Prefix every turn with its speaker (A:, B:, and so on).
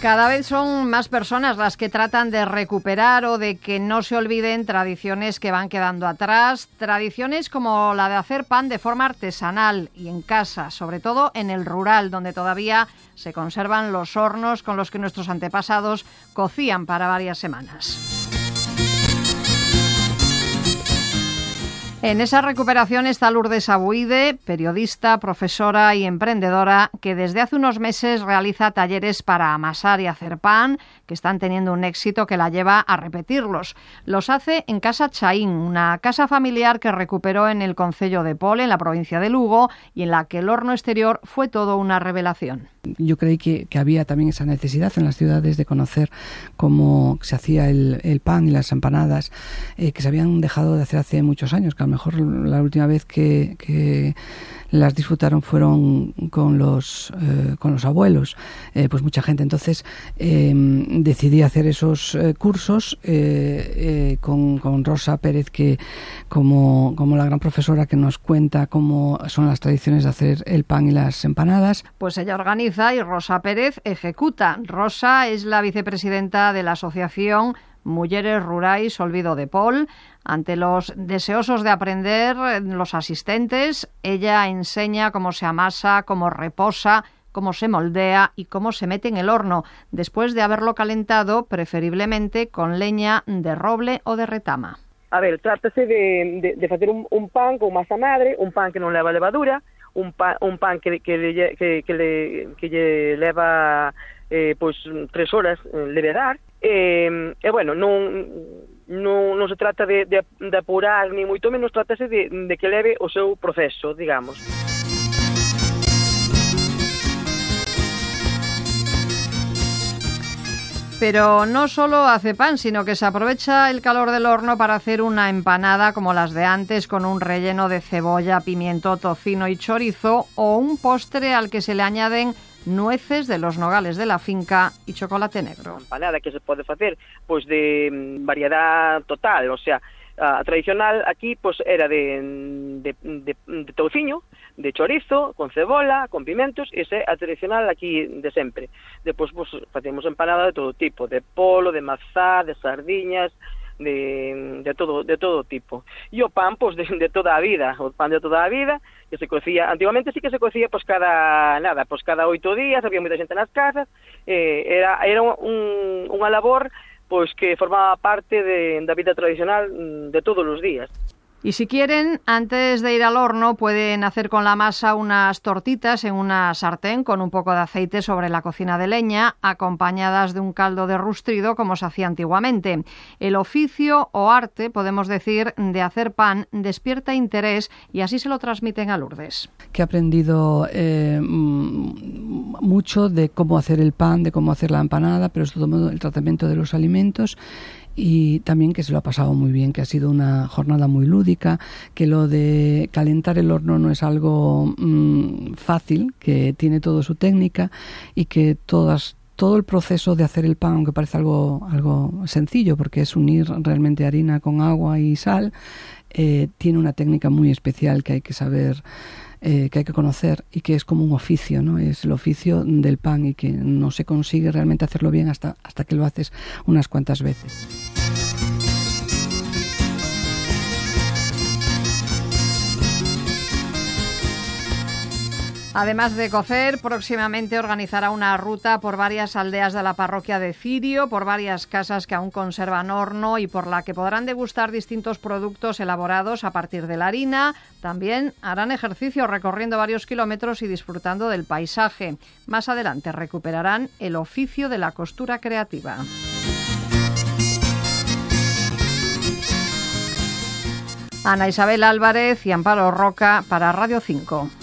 A: Cada vez son más personas las que tratan de recuperar o de que no se olviden tradiciones que van quedando atrás, tradiciones como la de hacer pan de forma artesanal y en casa, sobre todo en el rural, donde todavía se conservan los hornos con los que nuestros antepasados cocían para varias semanas. En esa recuperación está Lourdes Abuide, periodista, profesora y emprendedora, que desde hace unos meses realiza talleres para amasar y hacer pan, que están teniendo un éxito que la lleva a repetirlos. Los hace en Casa Chaín, una casa familiar que recuperó en el Concello de Pol, en la provincia de Lugo, y en la que el horno exterior fue todo una revelación.
B: Yo creí que, había también esa necesidad en las ciudades de conocer cómo se hacía el, pan y las empanadas, eh, que se habían dejado de hacer hace muchos años, que a lo mejor la última vez que las disfrutaron fueron con los, eh, con los abuelos, eh, pues mucha gente. Entonces em, decidí hacer esos cursos con, con, Rosa Pérez, que como, como la gran profesora que nos cuenta cómo son las tradiciones de hacer el pan y las empanadas.
A: Pues ella organiza y Rosa Pérez ejecuta. Rosa es la vicepresidenta de la asociación Mujeres Rurais Olvido de Paul. Ante los deseosos de aprender, los asistentes, ella enseña cómo se amasa, cómo reposa, cómo se moldea y cómo se mete en el horno, después de haberlo calentado, preferiblemente con leña de roble o de retama.
C: A ver, trátase de, hacer un, pan con masa madre, un pan que no lleva levadura, un pan, un pan que, que, le, que, que, le, que lle leva eh, pois, tres horas levedar, eh, e bueno, non, non, non se trata de, de, de apurar, ni moito menos tratase de, de que leve o seu proceso, digamos.
A: Pero no solo hace pan, sino que se aprovecha el calor del horno para hacer una empanada como las de antes, con un relleno de cebolla, pimiento, tocino y chorizo, o un postre al que se le añaden nueces de los nogales de la finca y chocolate negro.
C: Empanada que se pode facer pois de mm, variedad total, o sea, a tradicional aquí pois era de, de, de, de chorizo, con cebola, con pimentos, ese é a tradicional aquí de sempre. Depois, pois, facemos empanada de todo tipo, de polo, de mazá, de sardiñas, de, de todo de todo tipo. E o pan, pois, de, de toda a vida, o pan de toda a vida, que se cocía, antigamente sí que se cocía, pois, cada, nada, pois, cada oito días, había moita xente nas casas, eh, era, era un, unha labor, pois, que formaba parte de, da vida tradicional mm, de todos os días.
A: Y si quieren, antes de ir al horno, pueden hacer con la masa unas tortitas en una sartén con un poco de aceite sobre la cocina de leña, acompañadas de un caldo de rustrido como se hacía antiguamente. El oficio o arte, podemos decir, de hacer pan despierta interés y así se lo transmiten a Lourdes.
B: Ha aprendido eh, mucho de cómo hacer el pan, de cómo hacer la empanada, pero sobre todo el tratamiento de los alimentos y también que se lo ha pasado muy bien, que ha sido una jornada muy lúdica, que lo de calentar el horno no es algo mm, fácil, que tiene todo su técnica y que todas todo el proceso de hacer el pan, aunque parece algo, algo sencillo, porque es unir realmente harina con agua y sal, eh, tiene una técnica muy especial que hay que saber eh, que hay que conocer y que es como un oficio, ¿no? Es el oficio del pan y que no se consigue realmente hacerlo bien hasta, hasta que lo haces unas cuantas veces.
A: Además de cocer, próximamente organizará una ruta por varias aldeas de la parroquia de Cirio, por varias casas que aún conservan horno y por la que podrán degustar distintos productos elaborados a partir de la harina. También harán ejercicio recorriendo varios kilómetros y disfrutando del paisaje. Más adelante recuperarán el oficio de la costura creativa. Ana Isabel Álvarez y Amparo Roca para Radio 5.